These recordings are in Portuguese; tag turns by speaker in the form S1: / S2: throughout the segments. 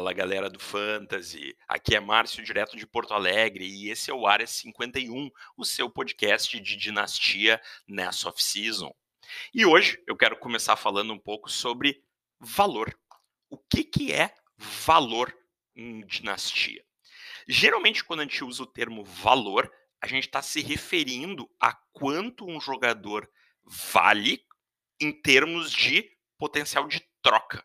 S1: Fala galera do Fantasy, aqui é Márcio, direto de Porto Alegre, e esse é o Área 51, o seu podcast de dinastia nessa off-season. E hoje eu quero começar falando um pouco sobre valor. O que, que é valor em dinastia? Geralmente, quando a gente usa o termo valor, a gente está se referindo a quanto um jogador vale em termos de potencial de troca.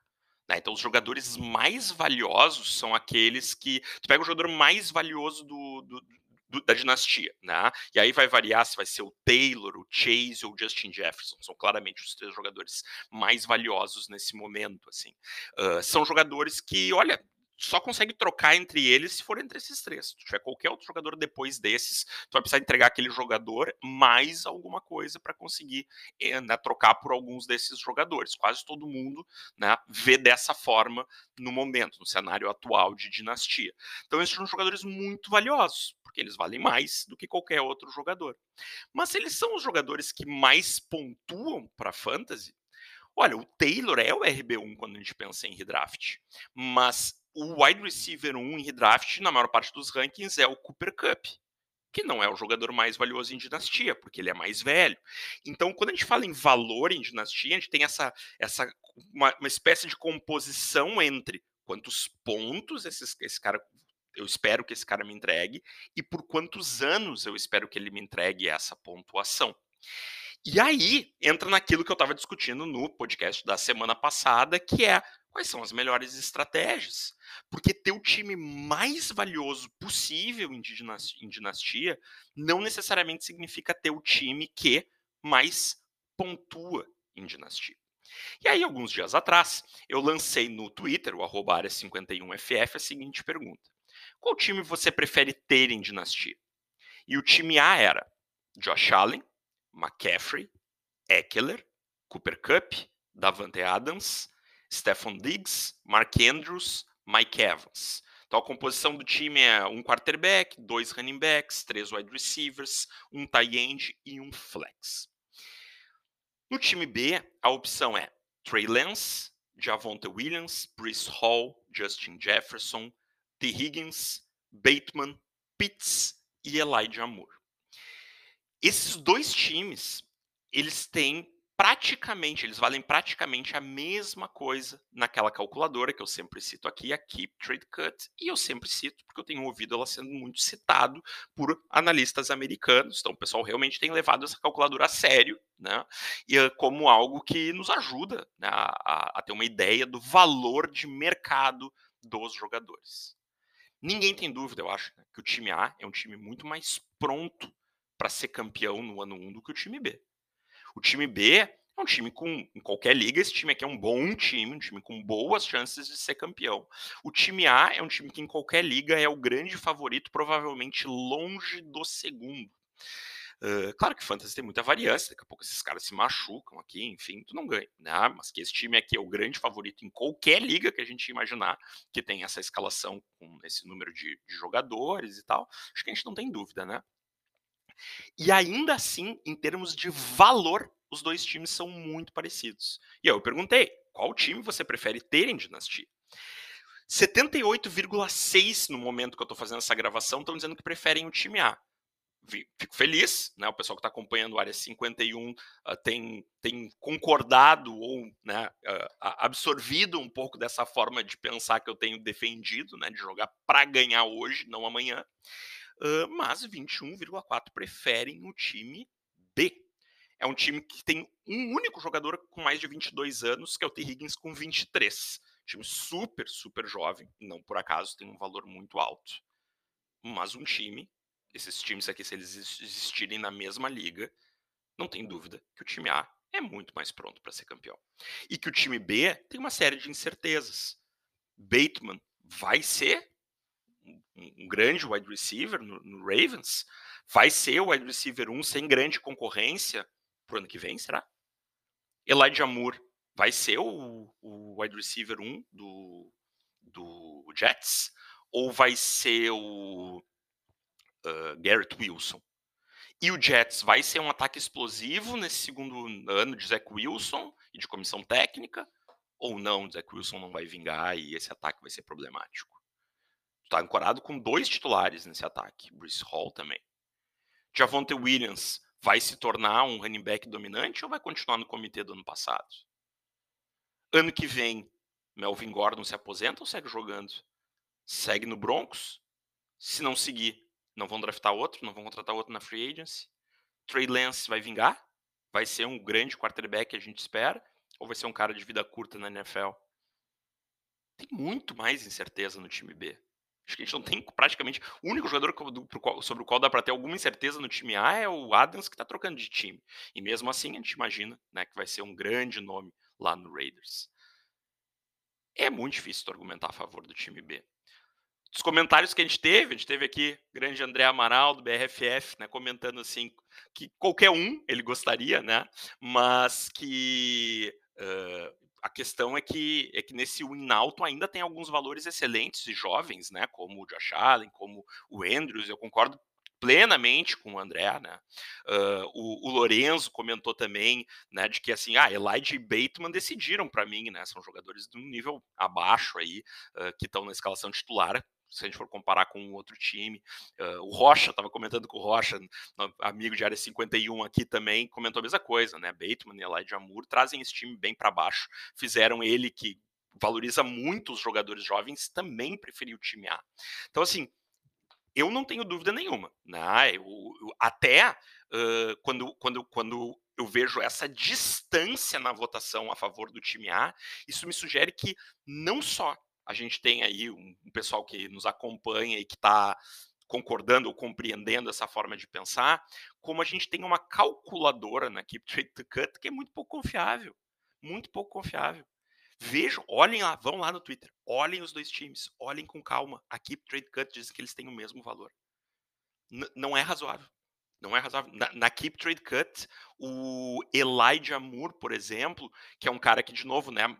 S1: Né? Então, os jogadores mais valiosos são aqueles que. Tu pega o jogador mais valioso do, do, da dinastia, né? E aí vai variar se vai ser o Taylor, o Chase ou o Justin Jefferson. São claramente os três jogadores mais valiosos nesse momento, assim. Uh, são jogadores que, olha, só consegue trocar entre eles se for entre esses três. Se tiver qualquer outro jogador depois desses, tu vai precisar entregar aquele jogador mais alguma coisa para conseguir eh, né, trocar por alguns desses jogadores. Quase todo mundo né, vê dessa forma no momento, no cenário atual de dinastia. Então, esses são jogadores muito valiosos, porque eles valem mais do que qualquer outro jogador. Mas eles são os jogadores que mais pontuam para fantasy, Olha, o Taylor é o RB1 quando a gente pensa em redraft, mas o wide receiver 1 em redraft, na maior parte dos rankings, é o Cooper Cup, que não é o jogador mais valioso em dinastia, porque ele é mais velho. Então, quando a gente fala em valor em dinastia, a gente tem essa, essa uma, uma espécie de composição entre quantos pontos esse, esse cara eu espero que esse cara me entregue e por quantos anos eu espero que ele me entregue essa pontuação. E aí entra naquilo que eu estava discutindo no podcast da semana passada, que é quais são as melhores estratégias. Porque ter o time mais valioso possível em dinastia, em dinastia não necessariamente significa ter o time que mais pontua em dinastia. E aí, alguns dias atrás, eu lancei no Twitter, o área51ff, a seguinte pergunta: Qual time você prefere ter em dinastia? E o time A era Josh Allen, McCaffrey, Eckler, Cooper Cup, Davante Adams, Stephon Diggs, Mark Andrews, Mike Evans. Então a composição do time é um quarterback, dois running backs, três wide receivers, um tight end e um flex. No time B, a opção é Trey Lance, Javonte Williams, Bruce Hall, Justin Jefferson, T. Higgins, Bateman, Pitts e Elijah Moore. Esses dois times, eles têm praticamente, eles valem praticamente a mesma coisa naquela calculadora que eu sempre cito aqui, a Keep Trade Cut, e eu sempre cito porque eu tenho ouvido ela sendo muito citado por analistas americanos, então o pessoal realmente tem levado essa calculadora a sério, né, e eh, como algo que nos ajuda né, a, a ter uma ideia do valor de mercado dos jogadores. Ninguém tem dúvida, eu acho, né, que o time A é um time muito mais pronto para ser campeão no ano 1 do que o time B. O time B é um time com, em qualquer liga, esse time aqui é um bom time, um time com boas chances de ser campeão. O time A é um time que em qualquer liga é o grande favorito, provavelmente longe do segundo. Uh, claro que Fantasy tem muita variância, daqui a pouco esses caras se machucam aqui, enfim, tu não ganha, né? Mas que esse time aqui é o grande favorito em qualquer liga que a gente imaginar que tem essa escalação com esse número de, de jogadores e tal, acho que a gente não tem dúvida, né? E ainda assim, em termos de valor, os dois times são muito parecidos. E aí eu perguntei, qual time você prefere ter em Dinastia? 78,6 no momento que eu estou fazendo essa gravação estão dizendo que preferem o time A. Fico feliz, né? O pessoal que está acompanhando o Área 51 uh, ah, tem, tem concordado ou né, uh, absorvido um pouco dessa forma de pensar que eu tenho defendido, né? De jogar para ganhar hoje, não amanhã. Mas 21,4 preferem o time B. É um time que tem um único jogador com mais de 22 anos, que é o T. Higgins, com 23. Time super, super jovem, não por acaso tem um valor muito alto. Mas um time, esses times aqui, se eles existirem na mesma liga, não tem dúvida que o time A é muito mais pronto para ser campeão. E que o time B tem uma série de incertezas. Bateman vai ser um grande wide receiver no, no, Ravens, vai ser o wide receiver 1 sem grande concorrência pro ano que vem, será? Elijah Moore vai ser o, o wide receiver 1 do, do Jets? Ou vai ser o uh, Garrett Wilson? E o Jets vai ser um ataque explosivo nesse segundo ano de Zach Wilson e de comissão técnica? ou não, Zach Wilson não vai vingar e esse ataque vai ser problemático. Tu tá ancorado com dois titulares nesse ataque, Bruce Hall também. Javonte Williams vai se tornar um running back dominante ou vai continuar no comitê do ano passado? Ano que vem, Melvin Gordon se aposenta ou segue jogando? Segue no Broncos? Se não seguir, não vão draftar outro, não vão contratar outro na free agency? Trey Lance vai vingar? Vai ser um grande quarterback que a gente espera? Ou vai ser um cara de vida curta na NFL? Tem muito mais incerteza no time B. Acho que a gente não tem praticamente. O único jogador sobre o qual dá para ter alguma incerteza no time A é o Adams, que está trocando de time. E mesmo assim, a gente imagina né, que vai ser um grande nome lá no Raiders. É muito difícil tu argumentar a favor do time B. Dos comentários que a gente teve, a gente teve aqui grande André Amaral, do BRFF, né, comentando assim que qualquer um ele gostaria, né, mas que uh, a questão é que, é que nesse win alto ainda tem alguns valores excelentes e jovens, né? Como o Josh Allen, como o Andrews, eu concordo plenamente com o André, né? Uh, o, o, Lorenzo comentou também, né, de que assim, ah, Elijah e Bateman decidiram para mim, né? São jogadores de um nível abaixo aí, uh, que estão na escalação titular se a gente for comparar com outro time. Uh, o Rocha, estava comentando com o Rocha, amigo de área 51 aqui também, comentou a mesma coisa, né? Bateman e Elijah Moore trazem esse time bem para baixo, fizeram ele que valoriza muito os jogadores jovens, também preferiu o time A. Então, assim, eu não tenho dúvida nenhuma. Né? Eu, eu, até uh, quando, quando, quando eu vejo essa distância na votação a favor do time A, isso me sugere que não só a gente tem aí um, um pessoal que nos acompanha e que está concordando ou compreendendo essa forma de pensar, como a gente tem uma calculadora na Keep Trade to Cut que é muito pouco confiável. Muito pouco confiável. Vejam, olhem lá, vão lá no Twitter, olhem os dois times, olhem com calma. A Keep Trade Cut diz que eles têm o mesmo valor. N não é razoável. Não é razoável. Na, na, Keep Trade Cut, o Elijah Moore, por exemplo, que é um cara que, de novo, né,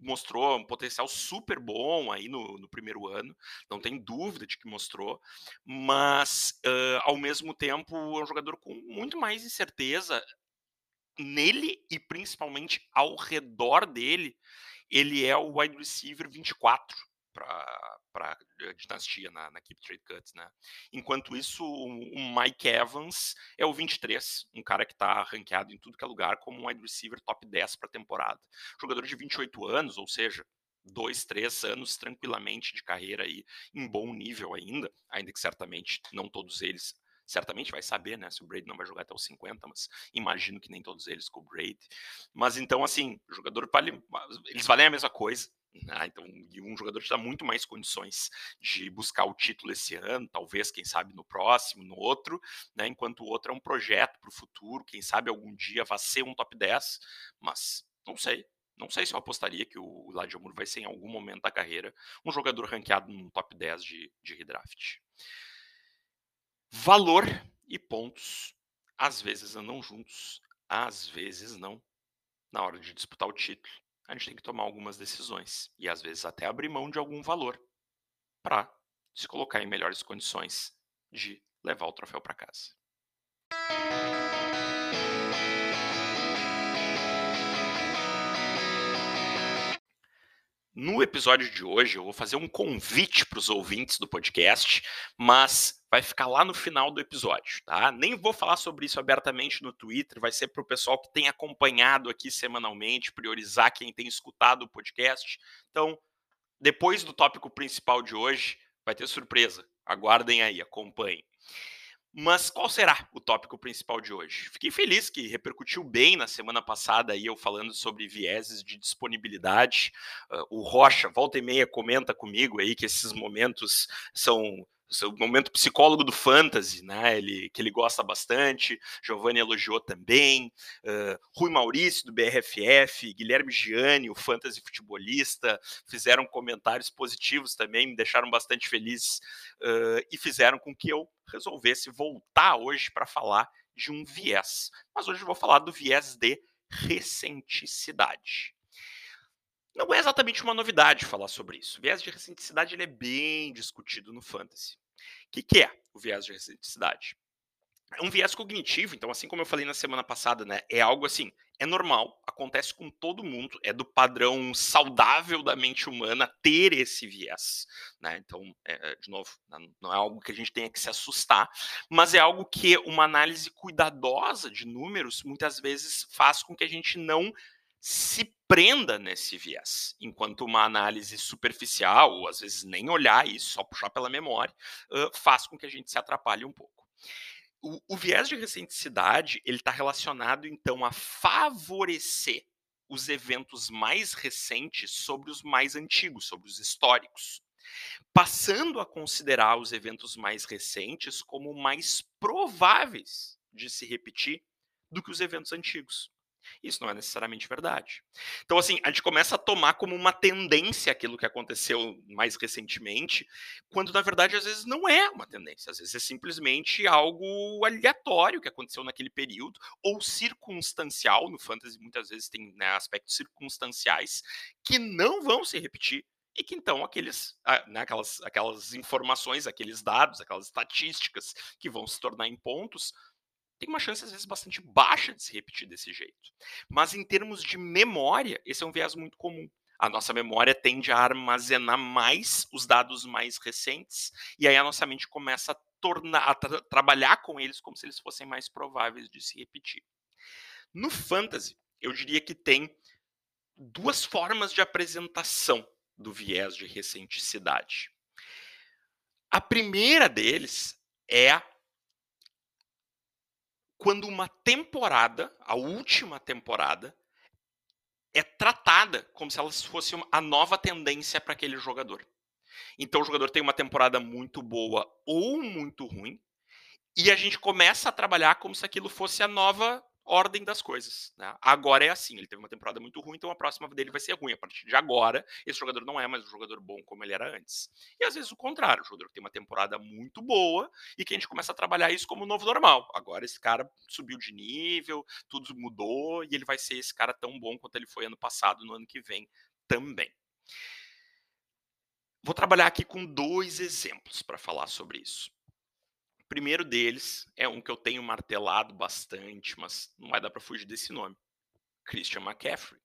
S1: mostrou um potencial super bom aí no, no primeiro ano, não tem dúvida de que mostrou, mas, uh, ao mesmo tempo, é um jogador com muito mais incerteza nele e principalmente ao redor dele. Ele é o wide receiver 24 para a dinastia na, na Keep Trade Cuts, né? Enquanto isso, o, Mike Evans é o 23, um cara que está ranqueado em tudo que é lugar como um wide receiver top 10 para a temporada. Jogador de 28 anos, ou seja, dois, três anos tranquilamente de carreira aí em bom nível ainda, ainda que certamente não todos eles certamente vai saber, né, se o Brady não vai jogar até os 50, mas imagino que nem todos eles com o Brady. Mas então, assim, jogador vale, eles valem a mesma coisa, ah, então, e um jogador que dá muito mais condições de buscar o título esse ano, talvez, quem sabe, no próximo, no outro, né? Enquanto o outro é um projeto para o futuro, quem sabe algum dia vai ser um top 10, mas não sei. Não sei se eu apostaria que o Moore vai ser em algum momento da carreira um jogador ranqueado no top 10 de, de redraft. Valor e pontos às vezes andam juntos, às vezes não, na hora de disputar o título a gente tem que tomar algumas decisões e às vezes até abrir mão de algum valor para se colocar em melhores condições de levar o troféu para casa. No episódio de hoje, eu vou fazer um convite para os ouvintes do podcast, mas vai ficar lá no final do episódio, tá? Nem vou falar sobre isso abertamente no Twitter, vai ser para o pessoal que tem acompanhado aqui semanalmente, priorizar quem tem escutado o podcast. Então, depois do tópico principal de hoje, vai ter surpresa. Aguardem aí, acompanhem. Mas qual será o tópico principal de hoje? Fiquei feliz que repercutiu bem na semana passada aí eu falando sobre vieses de disponibilidade. Uh, o Rocha, volta e meia, comenta comigo aí que esses momentos são seu momento psicólogo do fantasy, né? Ele, que ele gosta bastante. Giovanni elogiou também. Uh, Rui Maurício, do BRFF, Guilherme Gianni, o fantasy futebolista, fizeram comentários positivos também, me deixaram bastante feliz uh, e fizeram com que eu resolvesse voltar hoje para falar de um viés. Mas hoje eu vou falar do viés de recenticidade. Não é exatamente uma novidade falar sobre isso. O viés de recenticidade ele é bem discutido no fantasy. O que, que é o viés de recenticidade? é um viés cognitivo, então, assim como eu falei na semana passada, né? É algo assim, é normal, acontece com todo mundo, é do padrão saudável da mente humana ter esse viés, né? Então, é, de novo, não é algo que a gente tenha que se assustar, mas é algo que uma análise cuidadosa de números muitas vezes faz com que a gente não se prenda nesse viés, enquanto uma análise superficial, ou às vezes nem olhar isso, só puxar pela memória, uh, faz com que a gente se atrapalhe um pouco. O, o viés de recenticidade ele está relacionado então a favorecer os eventos mais recentes sobre os mais antigos, sobre os históricos, passando a considerar os eventos mais recentes como mais prováveis de se repetir do que os eventos antigos. Isso não é necessariamente verdade. Então, assim, a gente começa a tomar como uma tendência aquilo que aconteceu mais recentemente, quando na verdade às vezes não é uma tendência, às vezes é simplesmente algo aleatório que aconteceu naquele período, ou circunstancial. No fantasy, muitas vezes tem né, aspectos circunstanciais que não vão se repetir e que então aqueles, né, aquelas, aquelas informações, aqueles dados, aquelas estatísticas que vão se tornar em pontos tem uma chance, às vezes, bastante baixa de se repetir desse jeito. Mas em termos de memória, esse é um viés muito comum. A nossa memória tende a armazenar mais os dados mais recentes, e aí a nossa mente começa a, tornar, a tra trabalhar com eles como se eles fossem mais prováveis de se repetir. No fantasy, eu diria que tem duas formas de apresentação do viés de recenticidade. A primeira deles é quando uma temporada, a última temporada, é tratada como se ela fosse a nova tendência para aquele jogador. Então o jogador tem uma temporada muito boa ou muito ruim, e a gente começa a trabalhar como se aquilo fosse a nova ordem das coisas. Né? Agora é assim, ele teve uma temporada muito ruim, então a próxima dele vai ser ruim. A partir de agora, esse jogador não é mais um jogador bom como ele era antes. E às vezes o contrário, o jogador tem uma temporada muito boa e que a gente começa a trabalhar isso como novo normal. Agora esse cara subiu de nível, tudo mudou e ele vai ser esse cara tão bom quanto ele foi ano passado, no ano que vem também. Vou trabalhar aqui com dois exemplos para falar sobre isso. Primeiro deles é um que eu tenho martelado bastante, mas não vai dar para fugir desse nome. Christian McCaffrey.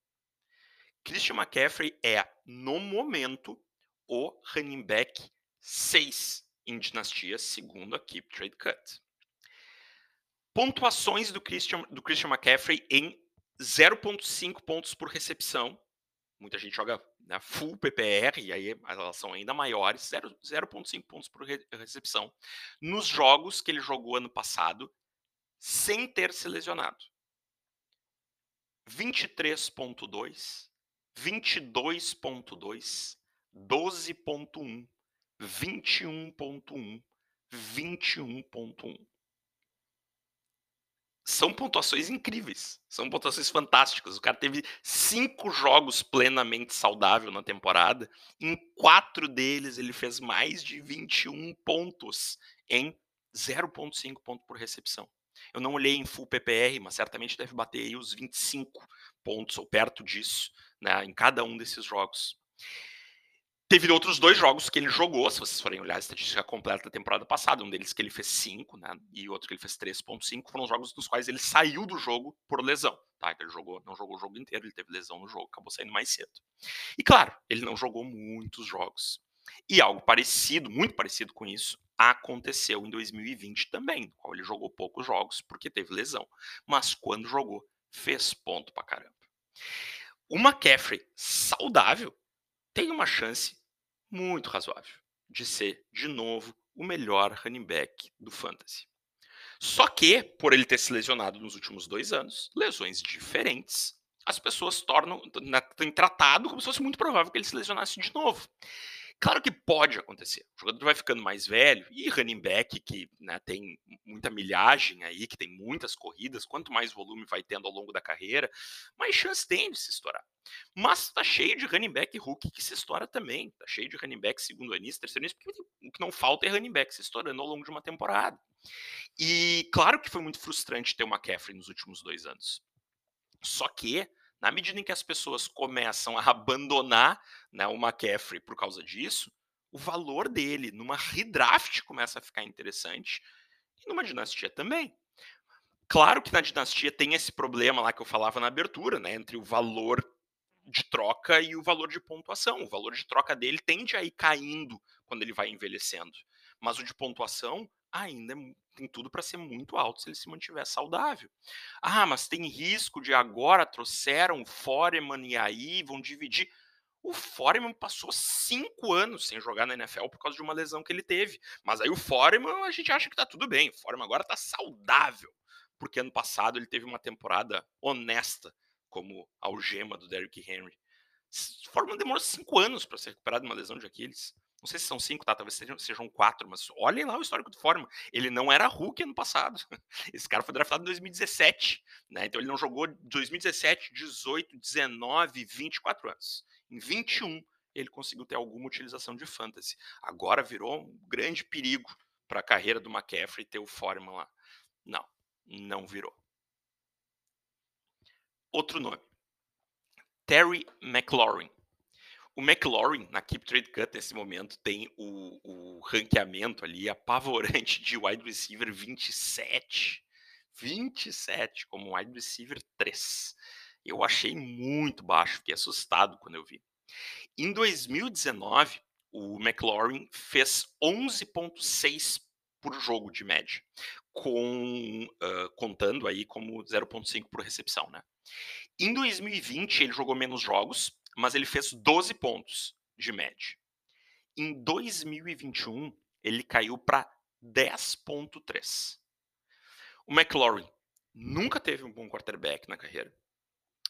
S1: Christian McCaffrey é, no momento, o running back 6 em dinastia, segundo a Keep Trade Cut. Pontuações do Christian, do Christian McCaffrey em 0,5 pontos por recepção. Muita gente joga né, full PPR, e aí elas são ainda maiores, 0,5 pontos por recepção, nos jogos que ele jogou ano passado, sem ter se lesionado. 23.2, 22.2, 12.1, 21.1, 21.1 são pontuações incríveis. São pontuações fantásticas. O cara teve cinco jogos plenamente saudável na temporada. Em quatro deles, ele fez mais de 21 pontos em 0,5 ponto por recepção. Eu não olhei em full PPR, mas certamente deve bater aí os 25 pontos ou perto disso né, em cada um desses jogos. Teve outros dois jogos que ele jogou, se vocês forem olhar a estatística completa da temporada passada, um deles que ele fez 5, né, e outro que ele fez 3.5, foram jogos dos quais ele saiu do jogo por lesão, tá? Ele jogou, não jogou o jogo inteiro, ele teve lesão no jogo, acabou saindo mais cedo. E claro, ele não jogou muitos jogos. E algo parecido, muito parecido com isso, aconteceu em 2020 também, no qual ele jogou poucos jogos porque teve lesão, mas quando jogou, fez ponto pra caramba. O McCaffrey saudável tem uma chance muito razoável de ser, de novo, o melhor running back do fantasy. Só que, por ele ter se lesionado nos últimos dois anos, lesões diferentes, as pessoas tornam, têm tratado como se fosse muito provável que ele se lesionasse de novo. Claro que pode acontecer. O jogador vai ficando mais velho e running back que né, tem muita milhagem aí, que tem muitas corridas, quanto mais volume vai tendo ao longo da carreira, mais chance tem de se estourar. Mas tá cheio de running back rookie que se estoura também. Tá cheio de running back segundo anista, terceiro anista, porque o que não falta é running back se estourando ao longo de uma temporada. E claro que foi muito frustrante ter o McCaffrey nos últimos dois anos. Só que na medida em que as pessoas começam a abandonar né, o McCaffrey por causa disso, o valor dele numa redraft começa a ficar interessante e numa dinastia também. Claro que na dinastia tem esse problema lá que eu falava na abertura, né, entre o valor de troca e o valor de pontuação. O valor de troca dele tende a ir caindo quando ele vai envelhecendo. Mas o de pontuação ainda é tem tudo para ser muito alto se ele se mantiver saudável. Ah, mas tem risco de agora trouxeram o Foreman e aí vão dividir. O Foreman passou cinco anos sem jogar na NFL por causa de uma lesão que ele teve. Mas aí o Foreman a gente acha que tá tudo bem. O Foreman agora tá saudável. Porque ano passado ele teve uma temporada honesta como algema do Derrick Henry. O Foreman demorou cinco anos para se recuperar de uma lesão de Aquiles. Não sei se são cinco, tá? Talvez sejam, sejam quatro, mas olhem lá o histórico do Foreman. Ele não era Hulk ano passado. Esse cara foi draftado em 2017, né? Então ele não jogou 2017, 18, 19, 24 anos. Em 21, ele conseguiu ter alguma utilização de fantasy. Agora virou um grande perigo para a carreira do McCaffrey ter o Foreman lá. Não, não virou. Outro nome. Terry McLaurin. O McLaurin, na Keep Trade Cut, nesse momento, tem o, o ranqueamento ali apavorante de wide receiver 27. 27 como wide receiver 3. Eu achei muito baixo, fiquei assustado quando eu vi. Em 2019, o McLaurin fez 11,6 por jogo de média, com uh, contando aí como 0,5 por recepção, né? Em 2020 ele jogou menos jogos, mas ele fez 12 pontos de média. Em 2021, ele caiu para 10.3. O McLaurin nunca teve um bom quarterback na carreira,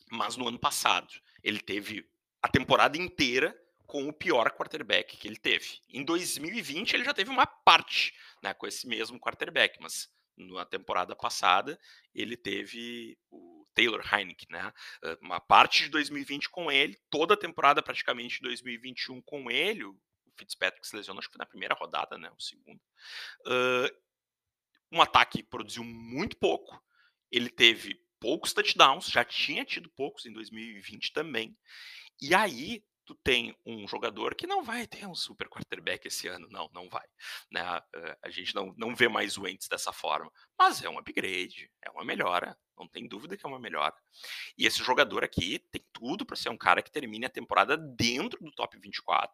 S1: mas no ano passado ele teve a temporada inteira com o pior quarterback que ele teve. Em 2020 ele já teve uma parte né, com esse mesmo quarterback, mas na temporada passada ele teve o Taylor Heineken, né? Uma parte de 2020 com ele, toda a temporada praticamente de 2021 com ele, o Fitzpatrick se lesionou, acho que foi na primeira rodada, né? O segundo. Uh, um ataque produziu muito pouco, ele teve poucos touchdowns, já tinha tido poucos em 2020 também. E aí, tu tem um jogador que não vai ter um super quarterback esse ano, não, não vai. Né? A gente não, não vê mais o Wentz dessa forma, mas é um upgrade, é uma melhora, não tem dúvida que é uma melhora. E esse jogador aqui tem tudo para ser um cara que termine a temporada dentro do top 24.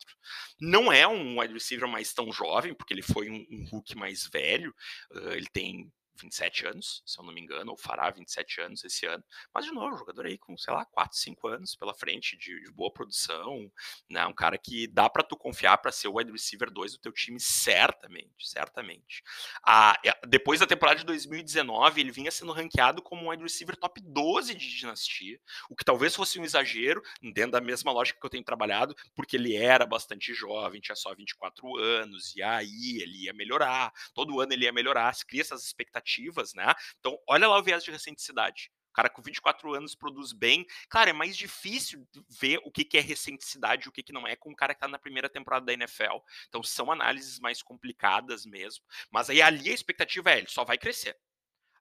S1: Não é um wide receiver mais tão jovem, porque ele foi um, um mais velho, uh, ele tem 27 anos, se eu não me engano, ou fará 27 anos esse ano. Mas, de novo, jogador aí com, sei lá, 4, 5 anos pela frente de, de boa produção, né? Um cara que dá para tu confiar para ser o wide receiver 2 do teu time, certamente, certamente. Ah, depois da temporada de 2019, ele vinha sendo ranqueado como um wide receiver top 12 de dinastia, o que talvez fosse um exagero, dentro da mesma lógica que eu tenho trabalhado, porque ele era bastante jovem, tinha só 24 anos, e aí ele ia melhorar, todo ano ele ia melhorar, se cria essas expectativas expectativas, né? Então, olha lá o viés de recenticidade. Cara com 24 anos produz bem. Claro, é mais difícil ver o que, que é recenticidade e o que, que não é com o cara que está na primeira temporada da NFL. Então, são análises mais complicadas mesmo. Mas aí ali a expectativa é, ele só vai crescer.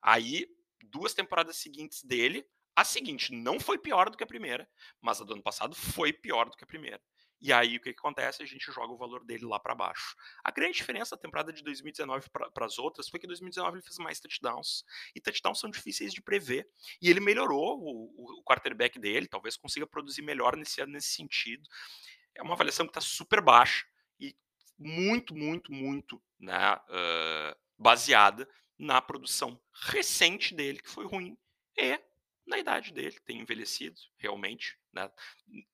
S1: Aí, duas temporadas seguintes dele, a seguinte não foi pior do que a primeira, mas a do ano passado foi pior do que a primeira. E aí o que, que acontece? A gente joga o valor dele lá para baixo. A grande diferença da temporada de 2019 para as outras foi que em 2019 ele fez mais touchdowns. E touchdowns são difíceis de prever. E ele melhorou o, o quarterback dele, talvez consiga produzir melhor nesse ano nesse sentido. É uma avaliação que está super baixa e muito, muito, muito né, uh, baseada na produção recente dele, que foi ruim, e na idade dele, tem envelhecido, realmente. Né?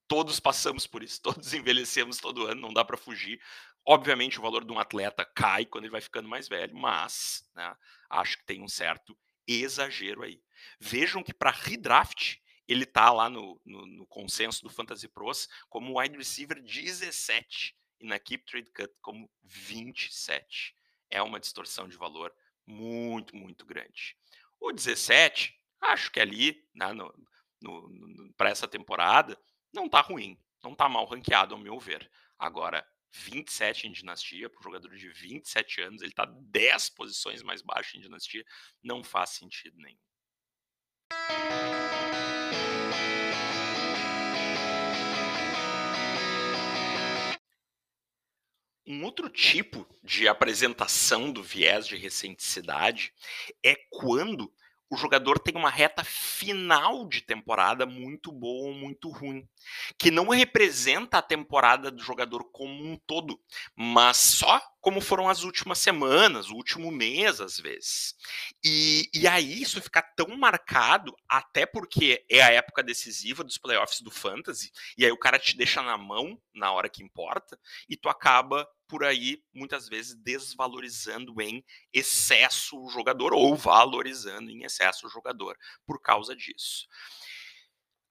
S1: Todos passamos por isso, todos envelhecemos todo ano, não dá para fugir. Obviamente, o valor de um atleta cai quando ele vai ficando mais velho, mas né, acho que tem um certo exagero aí. Vejam que para redraft, ele tá lá no, no, no, consenso do Fantasy Pros como wide receiver 17 e na Keep Trade Cut como 27. É uma distorção de valor muito, muito grande. O 17 Acho que ali, né, no, no, no para essa temporada, não tá ruim, não tá mal ranqueado, ao meu ver. Agora, 27 em dinastia, para um jogador de 27 anos, ele tá 10 posições mais baixo em dinastia, não faz sentido nenhum. Um outro tipo de apresentação do viés de recenticidade é quando o jogador tem uma reta final de temporada muito boa ou muito ruim, que não representa a temporada do jogador como um todo, mas só como foram as últimas semanas, o último mês, às vezes. E, e aí isso fica tão marcado, até porque é a época decisiva dos playoffs do Fantasy, e aí o cara te deixa na mão na hora que importa, e tu acaba por aí, muitas vezes, desvalorizando em excesso o jogador ou valorizando em excesso o jogador por causa disso.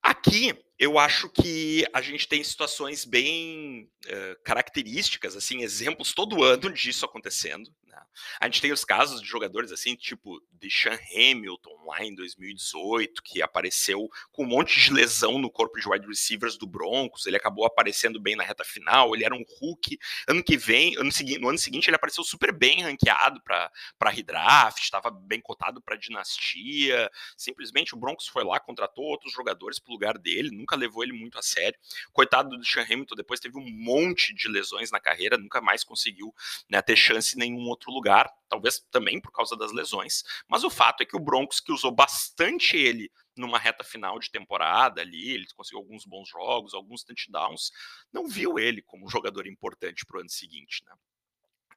S1: Aqui, eu acho que a gente tem situações bem uh, características, assim, exemplos todo ano disso acontecendo. Né? A gente tem os casos de jogadores assim, tipo Deshaun Hamilton lá em 2018, que apareceu com um monte de lesão no corpo de wide receivers do Broncos. Ele acabou aparecendo bem na reta final. Ele era um Hulk. Ano que vem, ano seguinte, no ano seguinte, ele apareceu super bem ranqueado para redraft, estava bem cotado para dinastia. Simplesmente o Broncos foi lá, contratou outros jogadores para o lugar dele, nunca levou ele muito a sério. Coitado do Deshaun Hamilton, depois teve um monte de lesões na carreira, nunca mais conseguiu né, ter chance em nenhum outro lugar, talvez também por causa das lesões. Mas o fato é que o Broncos, que usou bastante ele numa reta final de temporada ali, ele conseguiu alguns bons jogos, alguns touchdowns, não viu ele como um jogador importante para o ano seguinte, né?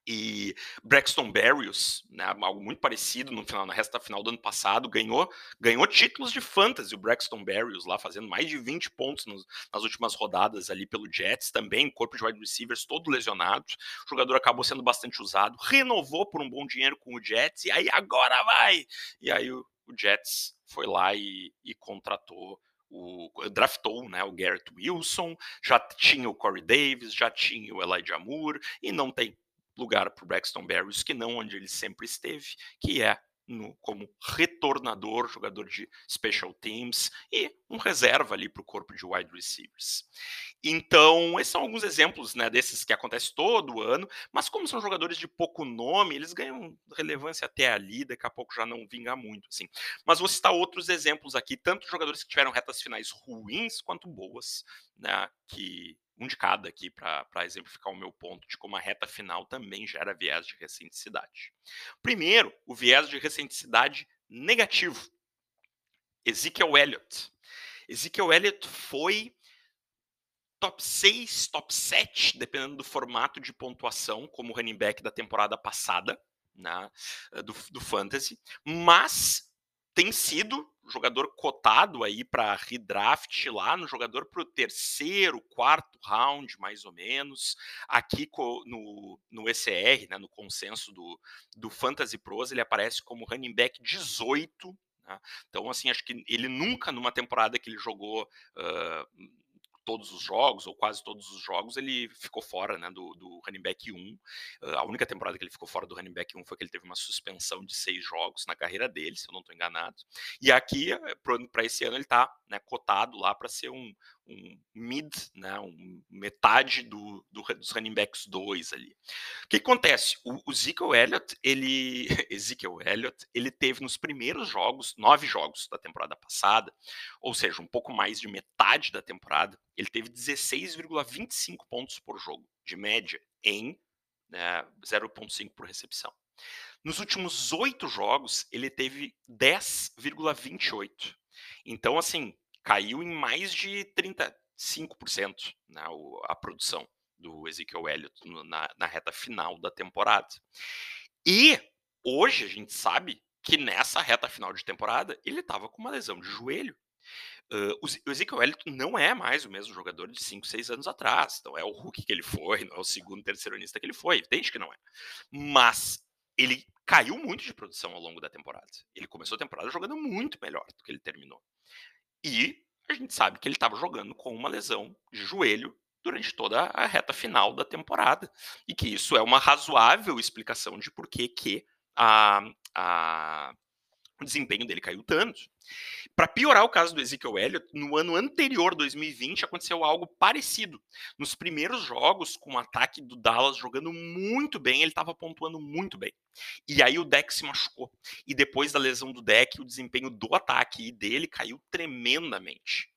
S1: E Braxton Berrios, né, algo muito parecido no final, na resta final do ano passado, ganhou, ganhou títulos de fantasy, o Braxton Berrios lá fazendo mais de 20 pontos nos, nas últimas rodadas ali pelo Jets, também corpo de wide receivers todo lesionado, o jogador acabou sendo bastante usado, renovou por um bom dinheiro com o Jets, e aí agora vai! E aí o, o Jets foi lá e, e contratou o, draftou né, o Garrett Wilson, já tinha o Corey Davis, já tinha o Elijah Moore, e não tem lugar para o Braxton Berrios que não onde ele sempre esteve, que é no, como retornador, jogador de special teams e um reserva ali para o corpo de wide receivers. Então, esses são alguns exemplos né, desses que acontecem todo ano, mas como são jogadores de pouco nome, eles ganham relevância até ali, daqui a pouco já não vinga muito. Assim. Mas vou citar outros exemplos aqui, tanto jogadores que tiveram retas finais ruins quanto boas, né, que um de cada aqui para exemplificar o meu ponto de como a reta final também gera viés de recenticidade. Primeiro, o viés de recenticidade negativo. Ezekiel Elliott. Ezekiel Elliott foi top 6, top 7, dependendo do formato de pontuação, como running back da temporada passada, né, do, do Fantasy, mas tem sido jogador cotado aí para redraft lá no jogador para o terceiro, quarto round, mais ou menos. Aqui no, no ECR, né, no consenso do, do Fantasy Pros, ele aparece como running back 18. Né? Então, assim, acho que ele nunca, numa temporada que ele jogou. Uh, todos os jogos, ou quase todos os jogos, ele ficou fora né, do, do running back 1. a única temporada que ele ficou fora do running back 1 foi que ele teve uma suspensão de seis jogos na carreira dele, se eu não estou enganado. E aqui, eh, para esse ano, ele está né, cotado lá para ser um, um mid, né, um metade do, do, dos running backs 2 ali. O que acontece? O, o Ezekiel Elliott, ele, Ezekiel Elliott, ele teve nos primeiros jogos, nove jogos da temporada passada, ou seja, um pouco mais de metade da temporada, ele teve 16,25 pontos por jogo, de média, em né, 0,5 por recepção. Nos últimos oito jogos, ele teve 10,28. Então, assim, caiu em mais de 35% né, a produção do Ezekiel Elliott na, na reta final da temporada. E hoje a gente sabe que nessa reta final de temporada ele estava com uma lesão de joelho. Uh, o Ezekiel Elliott não é mais o mesmo jogador de 5, 6 anos atrás. Não é o Hulk que ele foi, não é o segundo terceironista que ele foi. Entende que não é. Mas ele caiu muito de produção ao longo da temporada. Ele começou a temporada jogando muito melhor do que ele terminou. E a gente sabe que ele estava jogando com uma lesão de joelho durante toda a reta final da temporada. E que isso é uma razoável explicação de por que, que a, a, o desempenho dele caiu tanto. Para piorar o caso do Ezekiel Elliott, no ano anterior, 2020, aconteceu algo parecido. Nos primeiros jogos, com o ataque do Dallas jogando muito bem, ele estava pontuando muito bem. E aí o deck se machucou. E depois da lesão do deck, o desempenho do ataque e dele caiu tremendamente.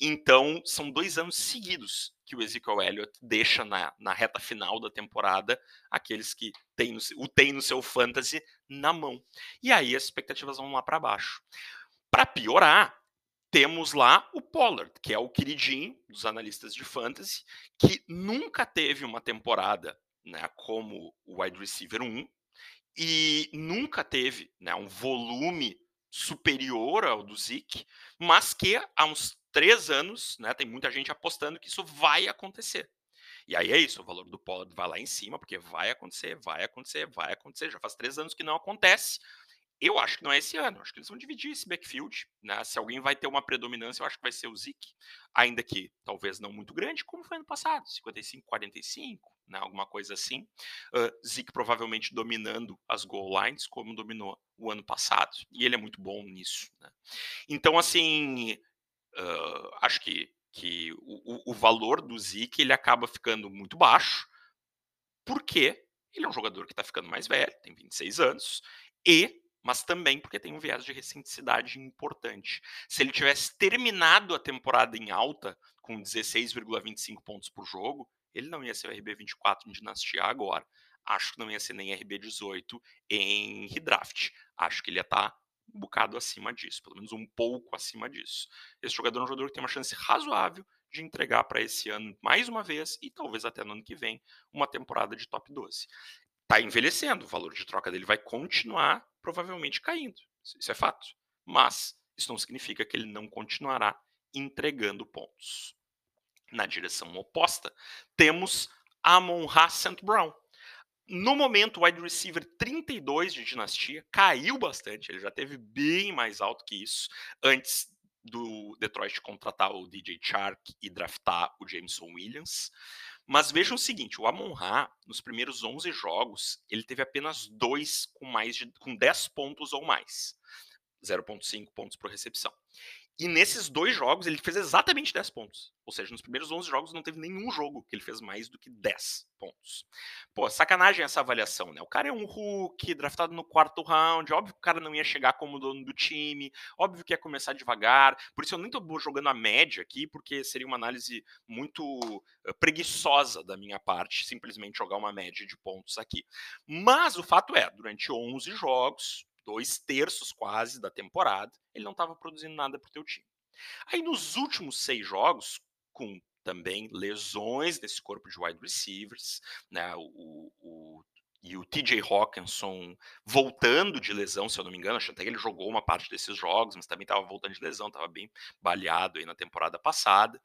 S1: Então, são dois anos seguidos que o Ezekiel Elliott deixa na, na reta final da temporada aqueles que tem no, o tem no seu fantasy na mão. E aí as expectativas vão lá para baixo. Para piorar, temos lá o Pollard, que é o queridinho dos analistas de fantasy, que nunca teve uma temporada né, como o wide receiver 1 e nunca teve né, um volume superior ao do Zeke, mas que há uns três anos, né, tem muita gente apostando que isso vai acontecer. E aí é isso, o valor do Pollard vai lá em cima, porque vai acontecer, vai acontecer, vai acontecer. Já faz três anos que não acontece. Eu acho que não é esse ano. Acho que eles vão dividir esse backfield. Né? Se alguém vai ter uma predominância, eu acho que vai ser o Zeke. Ainda que talvez não muito grande, como foi ano passado 55, 45, né? alguma coisa assim. Uh, Zeke provavelmente dominando as goal lines, como dominou o ano passado. E ele é muito bom nisso. Né? Então, assim, uh, acho que, que o, o, valor do Zeke ele acaba ficando muito baixo, porque ele é um jogador que está ficando mais velho, tem 26 anos, e mas também porque tem um viés de recenticidade importante. Se ele tivesse terminado a temporada em alta, com 16,25 pontos por jogo, ele não ia ser o RB24 em Dinastia agora. Acho que não ia ser nem RB18 em redraft. Acho que ele ia estar tá um bocado acima disso, pelo menos um pouco acima disso. Esse jogador é um jogador que tem uma chance razoável de entregar para esse ano mais uma vez e talvez até no ano que vem uma temporada de top 12. Está envelhecendo, o valor de troca dele vai continuar provavelmente caindo. Isso é fato. Mas isso não significa que ele não continuará entregando pontos. Na direção oposta, temos Amon Ra St. Brown, no momento, o wide receiver 32 de dinastia caiu bastante, ele já teve bem mais alto que isso antes do Detroit contratar o DJ Chark e draftar o Jameson Williams. Mas vejam o seguinte, o Amon Ra, nos primeiros 11 jogos, ele teve apenas dois com mais de com 10 pontos ou mais. 0.5 pontos por recepção. E nesses dois jogos ele fez exatamente 10 pontos. Ou seja, nos primeiros 11 jogos não teve nenhum jogo que ele fez mais do que 10 pontos. Pô, sacanagem essa avaliação, né? O cara é um Hulk, draftado no quarto round. Óbvio que o cara não ia chegar como dono do time. Óbvio que ia começar devagar. Por isso eu nem tô jogando a média aqui, porque seria uma análise muito uh, preguiçosa da minha parte, simplesmente jogar uma média de pontos aqui. Mas o fato é, durante 11 jogos, dois terços quase da temporada, ele não estava produzindo nada para o teu time. Aí nos últimos seis jogos, com também lesões nesse corpo de wide receivers, né, o, o e o TJ Hawkinson voltando de lesão, se eu não me engano, acho até que ele jogou uma parte desses jogos, mas também estava voltando de lesão, estava bem baleado aí na temporada passada.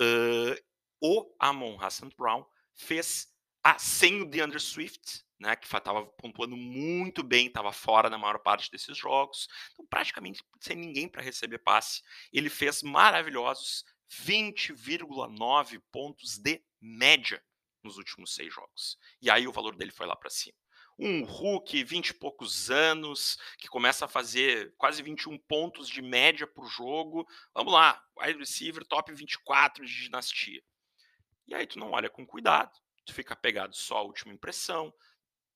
S1: Uh, o Amon Hassan Brown fez a, sem o DeAndre Swift, né, que estava pontuando muito bem, estava fora na maior parte desses jogos, então praticamente sem ninguém para receber passe. Ele fez maravilhosos 20,9 pontos de média nos últimos seis jogos. E aí o valor dele foi lá para cima. Um Hulk, 20 e poucos anos, que começa a fazer quase 21 pontos de média por jogo. Vamos lá, wide receiver top 24 de dinastia. E aí tu não olha com cuidado, tu fica pegado só à última impressão,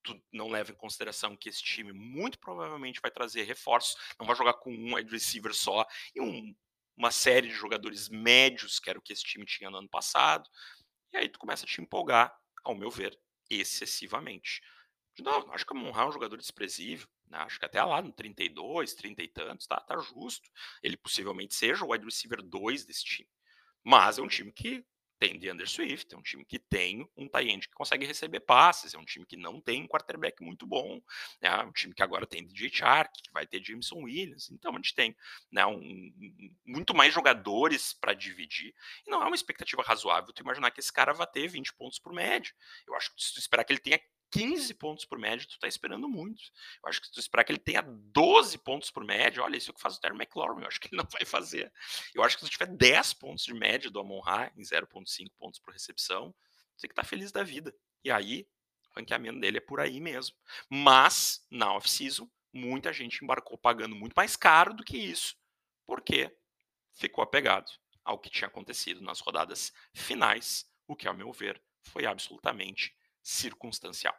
S1: tu não leva em consideração que esse time muito provavelmente vai trazer reforços, não vai jogar com um wide receiver só e um, uma série de jogadores médios, que era o que esse time tinha no ano passado. E aí tu começa a te empolgar, ao meu ver, excessivamente. De novo, acho que o Monra é um jogador desprezível. Né? Acho que até lá no 32, 30 e tantos, tá, tá justo. Ele possivelmente seja o wide receiver 2 desse time. Mas é um time que tem DeAndre Swift, é um time que tem um tight que consegue receber passes, é um time que não tem um quarterback muito bom, é um time que agora tem DJ Chark, que vai ter Jameson Williams, então a gente tem né, um, um, muito mais jogadores para dividir, e não é uma expectativa razoável tu imaginar que esse cara vai ter 20 pontos por média, eu acho que se tu esperar que ele tenha 15 pontos por média, tu tá esperando muito. Eu acho que se tu esperar que ele tenha 12 pontos por média, olha, isso é o que faz o Terry McLaurin, eu acho que ele não vai fazer. Eu acho que se tu tiver 10 pontos de média do Amon Ra em 0.5 pontos por recepção, você que tá feliz da vida. E aí, o ranqueamento dele é por aí mesmo. Mas, na off-season, muita gente embarcou pagando muito mais caro do que isso porque ficou apegado ao que tinha acontecido nas rodadas finais, o que, ao meu ver, foi absolutamente circunstancial.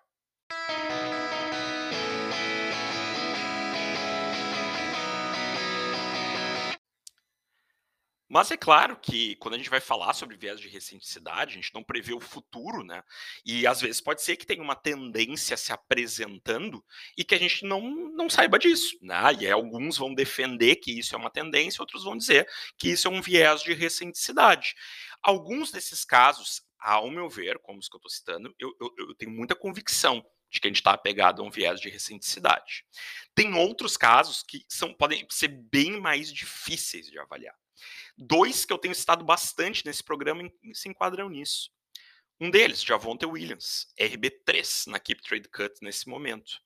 S1: Mas é claro que quando a gente vai falar sobre viés de recenticidade, a gente não prevê o futuro, né? E às vezes pode ser que tenha uma tendência se apresentando e que a gente não, não saiba disso, né? E alguns vão defender que isso é uma tendência, outros vão dizer que isso é um viés de recenticidade. Alguns desses casos, ao meu ver, como os que eu estou citando, eu, eu, eu tenho muita convicção de que a gente está apegado a um viés de recenticidade. Tem outros casos que são, podem ser bem mais difíceis de avaliar. Dois que eu tenho citado bastante nesse programa se enquadram nisso. Um deles, Javonte Williams, RB3 na Keep Trade Cut nesse momento.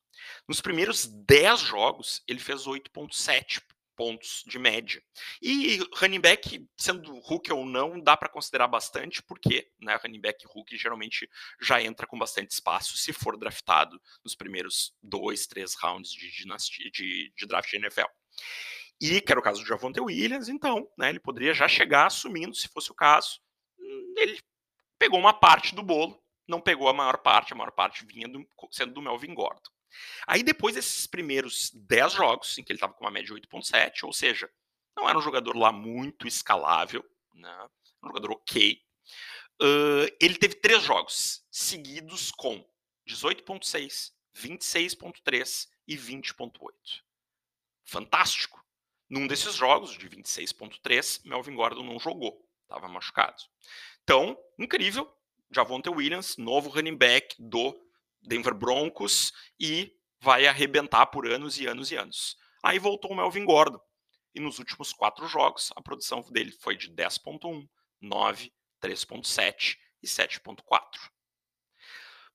S1: Nos primeiros 10 jogos, ele fez 8.7 pontos de média. E running back, sendo rookie ou não, dá para considerar bastante, porque né, running back rookie geralmente já entra com bastante espaço se for draftado nos primeiros dois, três rounds de, dinastia, de, de draft de NFL. E que era o caso do Javonte Williams, então, né, ele poderia já chegar assumindo, se fosse o caso, hum, ele pegou uma parte do bolo, não pegou a maior parte, a maior parte vinha do, sendo do Melvin Gordon. Aí depois desses primeiros 10 jogos, em que ele estava com uma média de 8.7, ou seja, não era um jogador lá muito escalável, né, um jogador ok, uh, ele teve três jogos seguidos com 18.6, 26.3 e 20.8. Fantástico. Num desses jogos, de 26.3, Melvin Gordon não jogou, estava machucado. Então, incrível, Javonte Williams, novo running back do Denver Broncos e vai arrebentar por anos e anos e anos. Aí voltou o Melvin Gordon. E nos últimos quatro jogos, a produção dele foi de 10.1, 9, 3.7 e 7.4.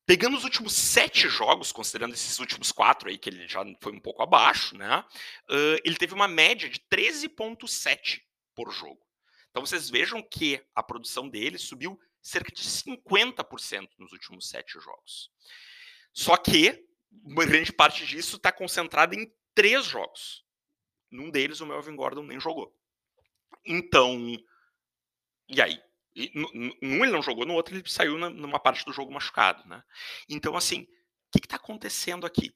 S1: Pegando os últimos sete jogos, considerando esses últimos quatro aí, que ele já foi um pouco abaixo, né? Uh, ele teve uma média de 13,7 por jogo. Então vocês vejam que a produção dele subiu cerca de 50% nos últimos sete jogos. Só que uma grande parte disso está concentrada em três jogos. Num deles, o Melvin Gordon nem jogou. Então, e aí? E, num ele não jogou, no outro ele saiu na, numa parte do jogo machucado, né? Então, assim, o que está acontecendo aqui?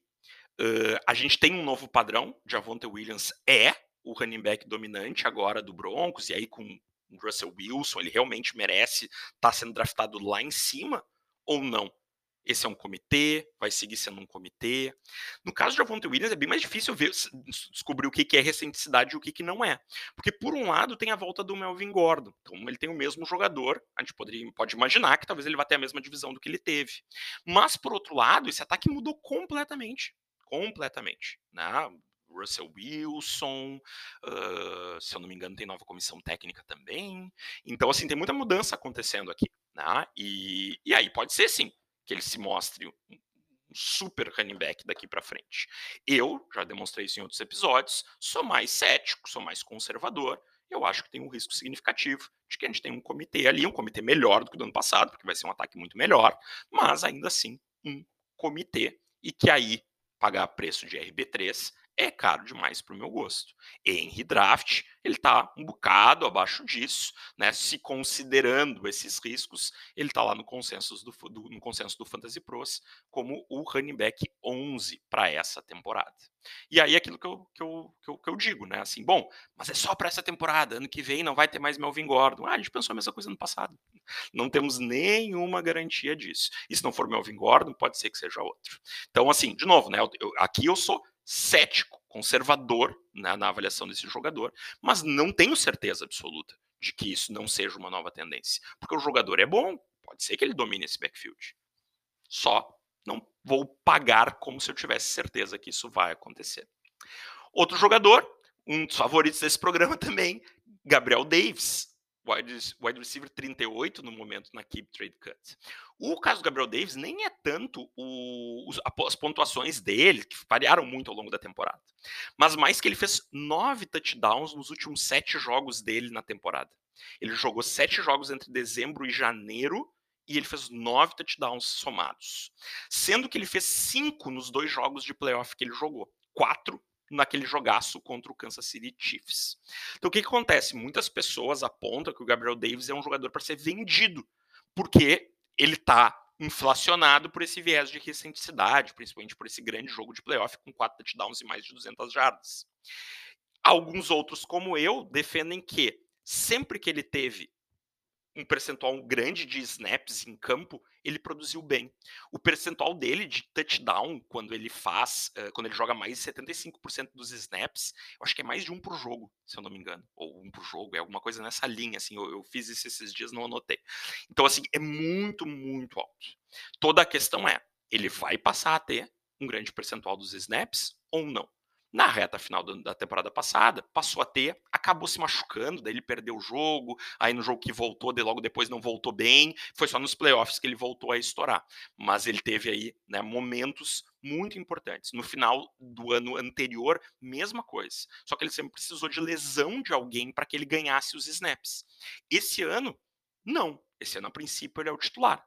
S1: Uh, a gente tem um novo padrão. Javonte Williams é o running back dominante agora do Broncos, e aí com Russell Wilson, ele realmente merece estar tá sendo draftado lá em cima ou não? Esse é um comitê, vai seguir sendo um comitê. No caso de Avonte Williams, é bem mais difícil ver, descobrir o que é recenticidade e o que não é. Porque, por um lado, tem a volta do Melvin Gordon. Então, ele tem o mesmo jogador, a gente poderia, pode imaginar que talvez ele vá ter a mesma divisão do que ele teve. Mas, por outro lado, esse ataque mudou completamente. Completamente. Né? Russell Wilson, uh, se eu não me engano, tem nova comissão técnica também. Então, assim, tem muita mudança acontecendo aqui. Né? E, e aí pode ser, sim, que ele se mostre um super running back daqui para frente. Eu, já demonstrei isso em outros episódios, sou mais cético, sou mais conservador. Eu acho que tem um risco significativo de que a gente tem um comitê ali, um comitê melhor do que o do ano passado, porque vai ser um ataque muito melhor, mas ainda assim um comitê e que aí pagar preço de RB3 é caro demais para o meu gosto. Em redraft, ele está um bocado abaixo disso, né? Se considerando esses riscos, ele está lá no consenso do, do, no consenso do Fantasy Pros como o running back 11 para essa temporada. E aí aquilo que eu, que, eu, que, eu, que eu digo, né? Assim, bom, mas é só para essa temporada, ano que vem não vai ter mais Melvin Gordon. Ah, a gente pensou a mesma coisa no passado. Não temos nenhuma garantia disso. E se não for Melvin Gordon, pode ser que seja outro. Então, assim, de novo, né? Eu, aqui eu sou cético, conservador né, na avaliação desse jogador, mas não tenho certeza absoluta de que isso não seja uma nova tendência. Porque o jogador é bom, pode ser que ele domine esse backfield. Só não vou pagar como se eu tivesse certeza que isso vai acontecer. Outro jogador, um dos favoritos desse programa também, Gabriel Davis, wide receiver 38 no momento na Keep Trade Cut. O caso do Gabriel Davis nem é tanto o, as pontuações dele, que variaram muito ao longo da temporada, mas mais que ele fez nove touchdowns nos últimos sete jogos dele na temporada. Ele jogou sete jogos entre dezembro e janeiro e ele fez nove touchdowns somados. Sendo que ele fez cinco nos dois jogos de playoff que ele jogou. Quatro naquele jogaço contra o Kansas City Chiefs. Então o que, que acontece? Muitas pessoas apontam que o Gabriel Davis é um jogador para ser vendido, porque ele está inflacionado por esse viés de recenticidade, principalmente por esse grande jogo de playoff com quatro touchdowns e mais de 200 jardas. Alguns outros, como eu, defendem que sempre que ele teve um percentual grande de snaps em campo, ele produziu bem. O percentual dele de touchdown, quando ele faz, uh, quando ele joga mais de 75% dos snaps, eu acho que é mais de um por jogo, se eu não me engano. Ou um por jogo, é alguma coisa nessa linha, assim, eu, eu fiz isso esses dias, não anotei. Então, assim, é muito, muito alto. Toda a questão é, ele vai passar a ter um grande percentual dos snaps ou não? Na reta final da temporada passada, passou a ter, acabou se machucando, daí ele perdeu o jogo, aí no jogo que voltou, de logo depois não voltou bem, foi só nos playoffs que ele voltou a estourar. Mas ele teve aí né, momentos muito importantes. No final do ano anterior, mesma coisa. Só que ele sempre precisou de lesão de alguém para que ele ganhasse os snaps. Esse ano, não. Esse ano, a princípio, ele é o titular.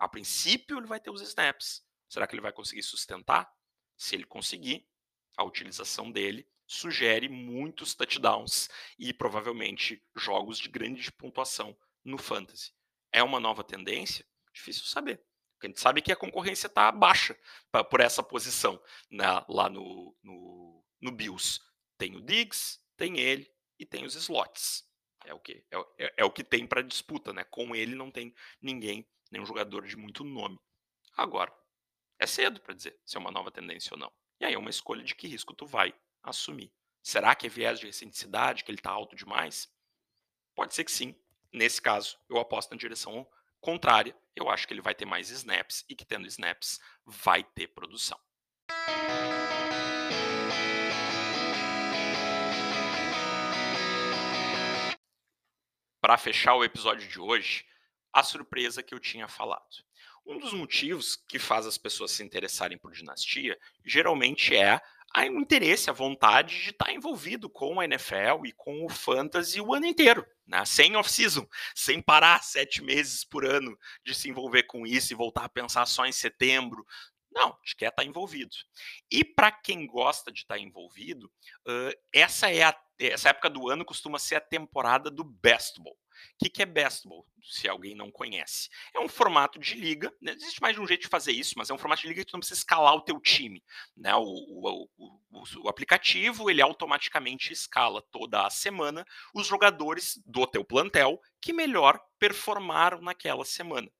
S1: A princípio, ele vai ter os snaps. Será que ele vai conseguir sustentar? Se ele conseguir, a utilização dele sugere muitos touchdowns e provavelmente jogos de grande pontuação no fantasy. É uma nova tendência? Difícil saber. A gente sabe que a concorrência está baixa pra, por essa posição né, lá no, no, no, Bills. Tem o Diggs, tem ele e tem os slots. É o que, é, é, é o que tem para disputa. Né? Com ele não tem ninguém, nenhum jogador de muito nome. Agora, é cedo para dizer se é uma nova tendência ou não. E aí é uma escolha de que risco tu vai assumir. Será que é viés de recenticidade, que ele está alto demais? Pode ser que sim. Nesse caso, eu aposto na direção contrária. Eu acho que ele vai ter mais snaps e que tendo snaps vai ter produção. Para fechar o episódio de hoje, a surpresa que eu tinha falado. Um dos motivos que faz as pessoas se interessarem por dinastia geralmente é o interesse, a vontade de estar envolvido com a NFL e com o fantasy o ano inteiro, né? sem off-season, sem parar sete meses por ano de se envolver com isso e voltar a pensar só em setembro. Não, a gente quer estar envolvido. E para quem gosta de estar envolvido, uh, essa é a, essa época do ano costuma ser a temporada do best. O que, que é Bestball, se alguém não conhece? É um formato de liga, né? existe mais de um jeito de fazer isso, mas é um formato de liga que tu não precisa escalar o teu time. Né? O, o, o, o aplicativo, ele automaticamente escala toda a semana os jogadores do teu plantel que melhor performaram naquela semana.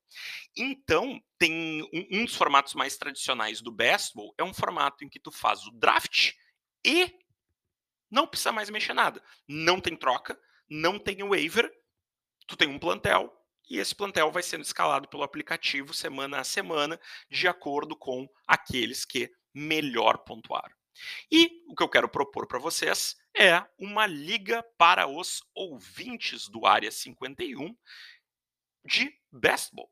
S1: Então, tem um, um dos formatos mais tradicionais do Bestball é um formato em que tu faz o draft e não precisa mais mexer nada. Não tem troca, não tem waiver, tu tem um plantel e esse plantel vai sendo escalado pelo aplicativo semana a semana, de acordo com aqueles que melhor pontuaram. E o que eu quero propor para vocês é uma liga para os ouvintes do Área 51 de Bestball.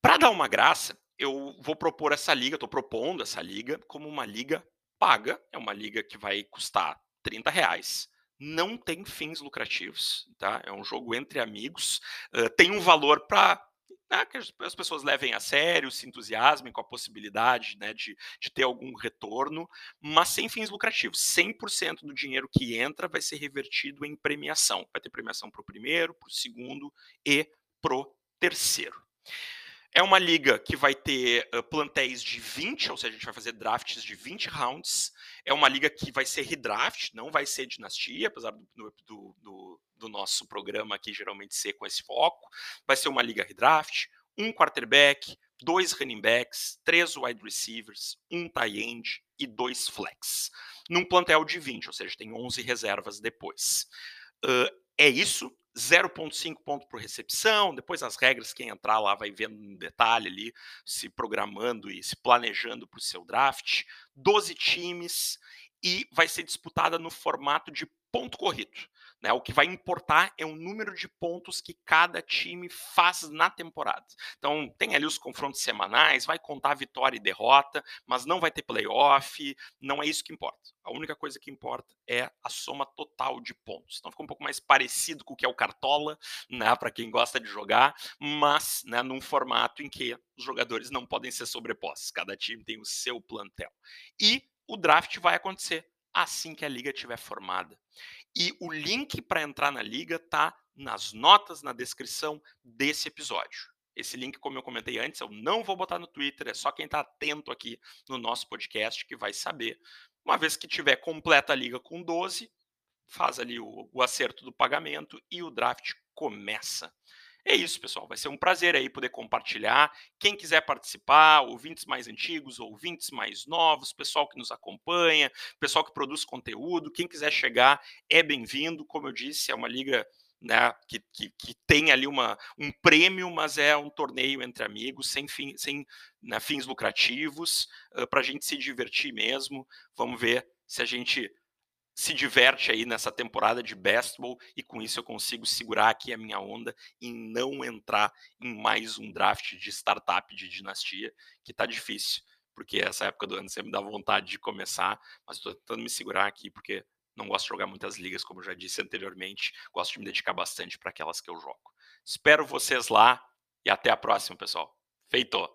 S1: Para dar uma graça, eu vou propor essa liga, estou propondo essa liga como uma liga paga, é uma liga que vai custar 30 reais não tem fins lucrativos, tá? É um jogo entre amigos, uh, tem um valor para né, que as pessoas levem a sério, se entusiasmem com a possibilidade né, de, de ter algum retorno, mas sem fins lucrativos. 100% do dinheiro que entra vai ser revertido em premiação. Vai ter premiação para o primeiro, para o segundo e para o terceiro. É uma liga que vai ter uh, plantéis de 20, ou seja, a gente vai fazer drafts de 20 rounds. É uma liga que vai ser redraft, não vai ser dinastia, apesar do, do, do, do nosso programa aqui geralmente ser com esse foco. Vai ser uma liga redraft, um quarterback, dois running backs, três wide receivers, um tight end e dois flex. Num plantel de 20, ou seja, tem 11 reservas depois. Uh, é isso. 0,5 ponto por recepção, depois as regras, quem entrar lá vai vendo no detalhe ali, se programando e se planejando para o seu draft. 12 times e vai ser disputada no formato de ponto corrido. Né? O que vai importar é o número de pontos que cada time faz na temporada. Então, tem ali os confrontos semanais, vai contar vitória e derrota, mas não vai ter playoff, não é isso que importa. A única coisa que importa é a soma total de pontos. Então, fica um pouco mais parecido com o que é o Cartola, né, para quem gosta de jogar, mas né, num formato em que os jogadores não podem ser sobrepostos. Cada time tem o seu plantel. E o draft vai acontecer assim que a liga estiver formada. E o link para entrar na liga tá nas notas, na descrição desse episódio. Esse link, como eu comentei antes, eu não vou botar no Twitter, é só quem está atento aqui no nosso podcast que vai saber. Uma vez que tiver completa a liga com 12, faz ali o, o acerto do pagamento e o draft começa. É isso, pessoal. Vai ser um prazer aí poder compartilhar. Quem quiser participar, ouvintes mais antigos, ouvintes mais novos, pessoal que nos acompanha, pessoal que produz conteúdo, quem quiser chegar é bem-vindo. Como eu disse, é uma liga né, que, que, que, tem ali uma, um prêmio, mas é um torneio entre amigos, sem, fim, sem né, fins lucrativos, uh, para a gente se divertir mesmo. Vamos ver se a gente se diverte aí nessa temporada de baseball e com isso eu consigo segurar aqui a minha onda e não entrar em mais um draft de startup de dinastia, que tá difícil, porque essa época do ano sempre dá vontade de começar, mas estou tentando me segurar aqui porque não gosto de jogar muitas ligas, como já disse anteriormente, gosto de me dedicar bastante para aquelas que eu jogo. Espero vocês lá e até a próxima, pessoal. Feito!